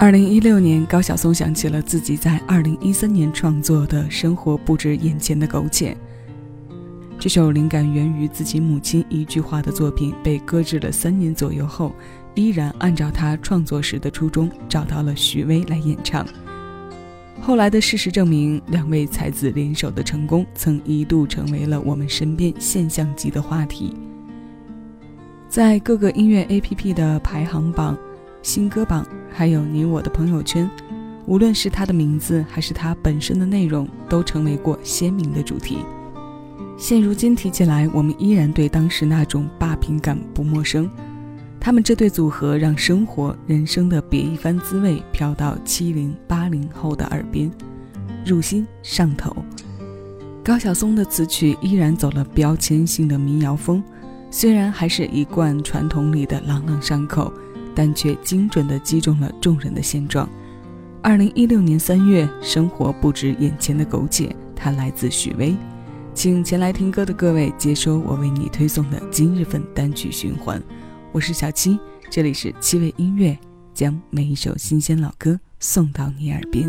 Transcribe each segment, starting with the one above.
二零一六年，高晓松想起了自己在二零一三年创作的《生活不止眼前的苟且》。这首灵感源于自己母亲一句话的作品被搁置了三年左右后，依然按照他创作时的初衷找到了许巍来演唱。后来的事实证明，两位才子联手的成功曾一度成为了我们身边现象级的话题，在各个音乐 APP 的排行榜。新歌榜，还有你我的朋友圈，无论是他的名字还是他本身的内容，都成为过鲜明的主题。现如今提起来，我们依然对当时那种霸屏感不陌生。他们这对组合让生活、人生的别一番滋味飘到七零八零后的耳边，入心上头。高晓松的词曲依然走了标签性的民谣风，虽然还是一贯传统里的朗朗上口。但却精准地击中了众人的现状。二零一六年三月，生活不止眼前的苟且，它来自许巍。请前来听歌的各位接收我为你推送的今日份单曲循环。我是小七，这里是七味音乐，将每一首新鲜老歌送到你耳边。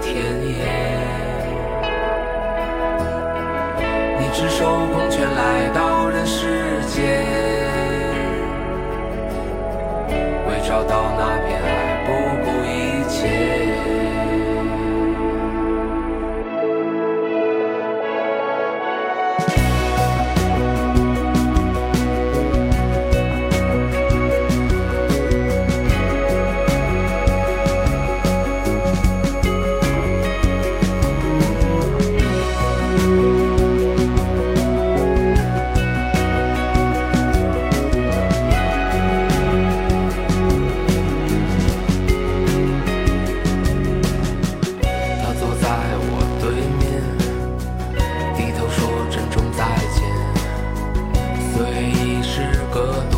田野，你赤手空拳来到人世间，为找到那片爱对你是个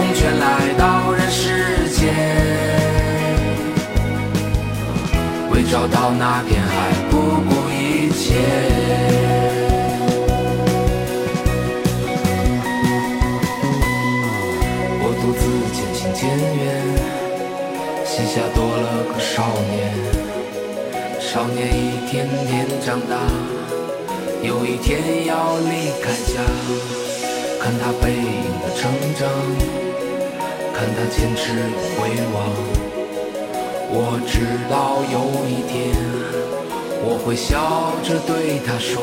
孔雀来到人世间，为找到那片海，不顾一切。我独自渐行渐远，膝下多了个少年。少年一天天长大，有一天要离开家。看他背影的成长，看他坚持回望。我知道有一天，我会笑着对他说：